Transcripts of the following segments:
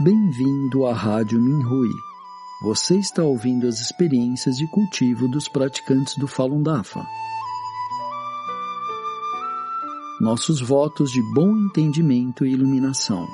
Bem-vindo à Rádio Minhui. Você está ouvindo as experiências de cultivo dos praticantes do Falun Dafa. Nossos votos de bom entendimento e iluminação.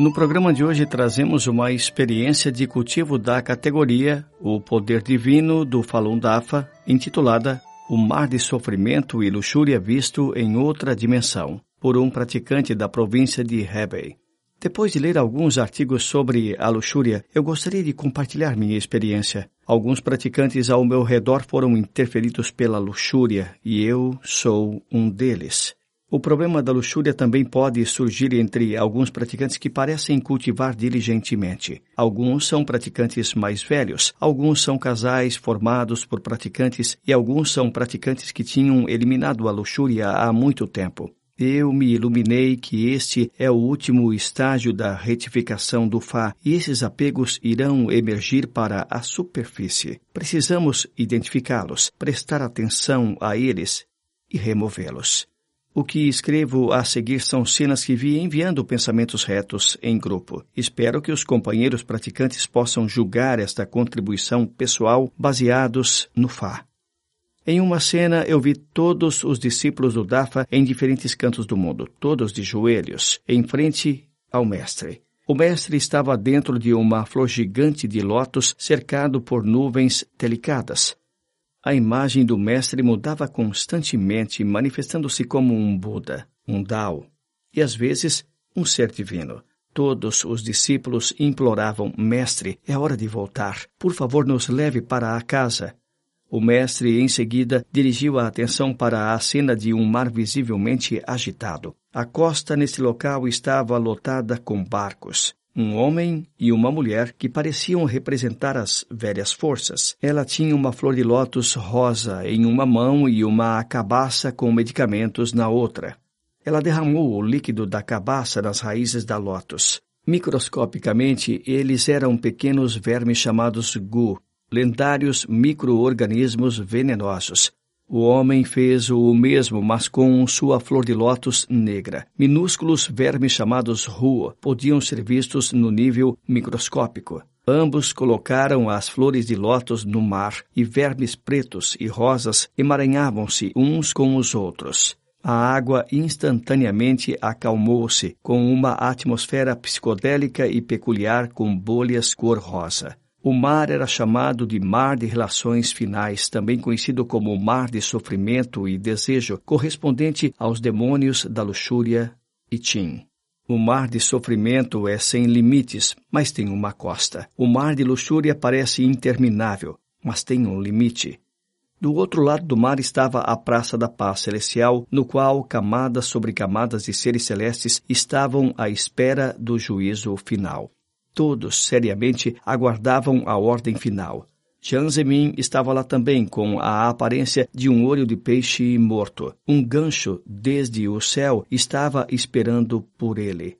No programa de hoje trazemos uma experiência de cultivo da categoria O Poder Divino do Falun Dafa, intitulada O Mar de Sofrimento e Luxúria Visto em Outra Dimensão por um praticante da província de Hebei. Depois de ler alguns artigos sobre a luxúria, eu gostaria de compartilhar minha experiência. Alguns praticantes ao meu redor foram interferidos pela luxúria e eu sou um deles. O problema da luxúria também pode surgir entre alguns praticantes que parecem cultivar diligentemente. Alguns são praticantes mais velhos, alguns são casais formados por praticantes e alguns são praticantes que tinham eliminado a luxúria há muito tempo. Eu me iluminei que este é o último estágio da retificação do Fá e esses apegos irão emergir para a superfície. Precisamos identificá-los, prestar atenção a eles e removê-los. O que escrevo a seguir são cenas que vi enviando pensamentos retos em grupo. Espero que os companheiros praticantes possam julgar esta contribuição pessoal baseados no Fá. Em uma cena, eu vi todos os discípulos do Dafa em diferentes cantos do mundo, todos de joelhos, em frente ao mestre. O mestre estava dentro de uma flor gigante de lótus cercado por nuvens delicadas. A imagem do mestre mudava constantemente, manifestando-se como um Buda, um Dao, e às vezes um ser divino. Todos os discípulos imploravam: Mestre, é hora de voltar. Por favor, nos leve para a casa. O mestre, em seguida, dirigiu a atenção para a cena de um mar visivelmente agitado. A costa nesse local estava lotada com barcos. Um homem e uma mulher que pareciam representar as velhas forças. Ela tinha uma flor de lótus rosa em uma mão e uma cabaça com medicamentos na outra. Ela derramou o líquido da cabaça nas raízes da lótus. Microscopicamente, eles eram pequenos vermes chamados gu, lendários micro-organismos venenosos. O homem fez o mesmo, mas com sua flor de lótus negra. Minúsculos vermes chamados rua podiam ser vistos no nível microscópico. Ambos colocaram as flores de lótus no mar e vermes pretos e rosas emaranhavam-se uns com os outros. A água instantaneamente acalmou-se com uma atmosfera psicodélica e peculiar com bolhas cor-rosa. O mar era chamado de mar de relações finais, também conhecido como mar de sofrimento e desejo, correspondente aos demônios da luxúria e Tim. O mar de sofrimento é sem limites, mas tem uma costa. O mar de luxúria parece interminável, mas tem um limite. Do outro lado do mar estava a Praça da Paz Celestial, no qual camadas sobre camadas de seres celestes estavam à espera do juízo final. Todos seriamente aguardavam a ordem final. Jiang Zemin estava lá também com a aparência de um olho de peixe morto. Um gancho desde o céu estava esperando por ele.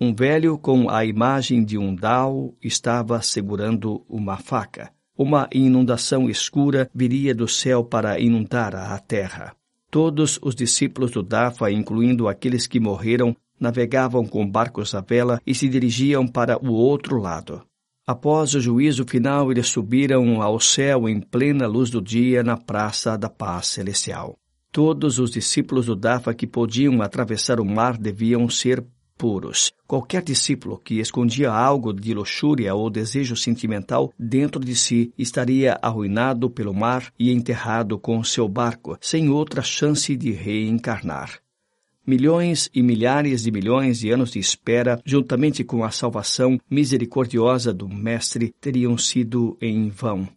Um velho com a imagem de um Dao estava segurando uma faca. Uma inundação escura viria do céu para inundar a terra. Todos os discípulos do Dafa, incluindo aqueles que morreram, navegavam com barcos à vela e se dirigiam para o outro lado. Após o juízo final, eles subiram ao céu em plena luz do dia na Praça da Paz Celestial. Todos os discípulos do Dafa que podiam atravessar o mar deviam ser puros. Qualquer discípulo que escondia algo de luxúria ou desejo sentimental dentro de si estaria arruinado pelo mar e enterrado com seu barco, sem outra chance de reencarnar. Milhões e milhares de milhões de anos de espera, juntamente com a salvação misericordiosa do Mestre, teriam sido em vão.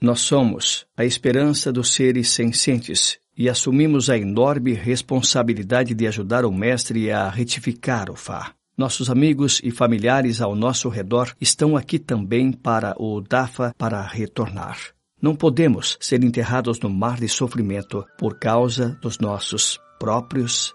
Nós somos a esperança dos seres sencientes e assumimos a enorme responsabilidade de ajudar o Mestre a retificar o Fá. Nossos amigos e familiares ao nosso redor estão aqui também para o DAFA para retornar. Não podemos ser enterrados no mar de sofrimento por causa dos nossos próprios